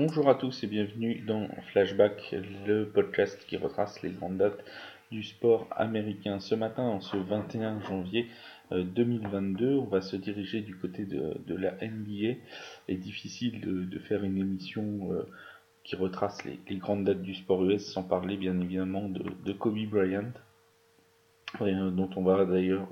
Bonjour à tous et bienvenue dans Flashback, le podcast qui retrace les grandes dates du sport américain. Ce matin, en ce 21 janvier 2022, euh, on va se diriger du côté de, la NBA. Il est difficile de, faire une émission euh, qui retrace les, grandes dates du sport US sans parler bien évidemment de, Kobe Bryant, euh, dont on va d'ailleurs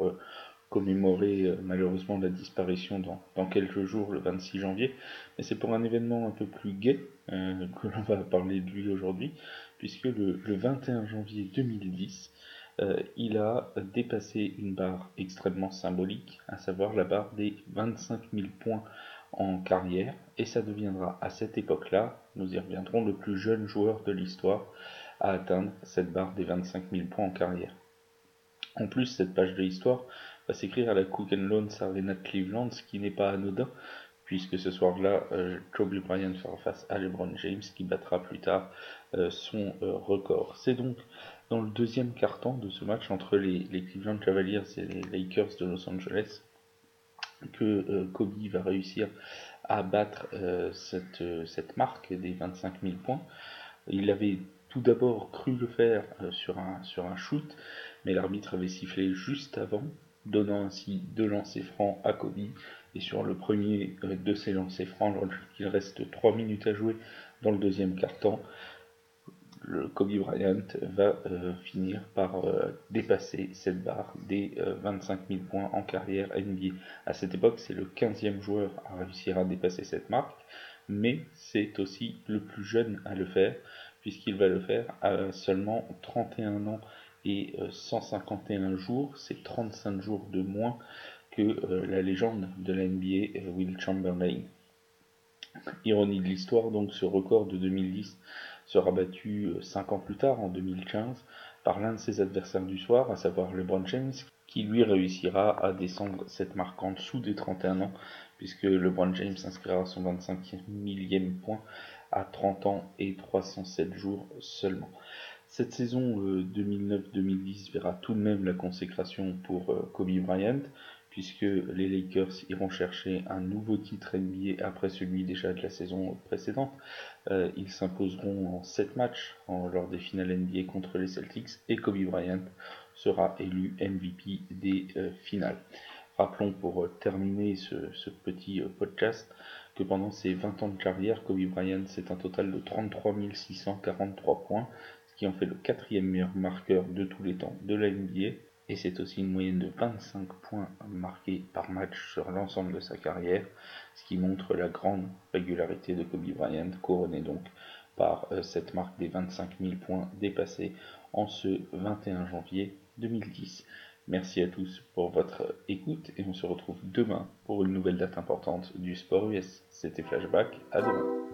commémorer euh, malheureusement la disparition dans, quelques jours, le 26 janvier. Mais c'est pour un événement un peu plus gai euh, que l'on va parler de lui aujourd'hui, puisque le, 21 janvier 2010, euh, il a dépassé une barre extrêmement symbolique, à savoir la barre des 25 000 points en carrière, et ça deviendra à cette époque-là, nous y reviendrons, le plus jeune joueur de l'histoire à atteindre cette barre des 25 000 points en carrière. En plus, cette page de l'histoire va s'écrire à la Cook Loans Arena Cleveland, ce qui n'est pas anodin, puisque ce soir-là, euh, Kobe Bryant fera face à LeBron James, qui battra plus tard euh, son euh, record. C'est donc dans le deuxième quart-temps de ce match entre les, Cleveland Cavaliers et les Lakers de Los Angeles que Kobe va réussir à battre cette, marque des 25 000 points. Il avait tout d'abord cru le faire sur un shoot, mais l'arbitre avait sifflé juste avant donnant ainsi deux lancers francs à Kobe. Et sur le premier euh, de ces lancers francs, il reste 3 minutes à jouer dans le deuxième quart-temps, le Kobe Bryant va euh, finir par euh, dépasser cette barre des 25 000 points en carrière NBA. À cette époque, c'est le 15e joueur à réussir à dépasser cette marque, mais c'est aussi le plus jeune à le faire, puisqu'il va le faire à seulement 31 ans et 151 euh, jours, c'est 35 jours de moins que euh, la légende de la NBA, euh, Will Chamberlain. Ironie de l'histoire, donc ce record de 2010 sera battu 5 ans plus tard, en 2015, par l'un de ses adversaires du soir, à savoir LeBron James, qui lui réussira à descendre cette marque en dessous des 31 ans, puisque LeBron James inscrira son 25 millième point à 30 ans et 307 jours seulement. Cette saison 2009-2010 euh, verra tout de même la consécration pour euh, Kobe Bryant, puisque les Lakers iront chercher un nouveau titre NBA après celui déjà de la saison précédente. Euh, ils s'imposeront en 7 matchs lors des finales NBA contre les Celtics et Kobe Bryant sera élu MVP des finales. Rappelons pour terminer ce, petit podcast que pendant ses 20 ans de carrière, Kobe Bryant c'est un total de 33 643 points, qui en fait le quatrième meilleur marqueur de tous les temps de la NBA, et c'est aussi une moyenne de 25 points marqués par match sur l'ensemble de sa carrière, ce qui montre la grande régularité de Kobe Bryant, couronné donc par euh, cette marque des 25 000 points dépassés en ce 21 janvier 2010. Merci à tous pour votre écoute et on se retrouve demain pour une nouvelle date importante du sport US. C'était Flashback, à demain.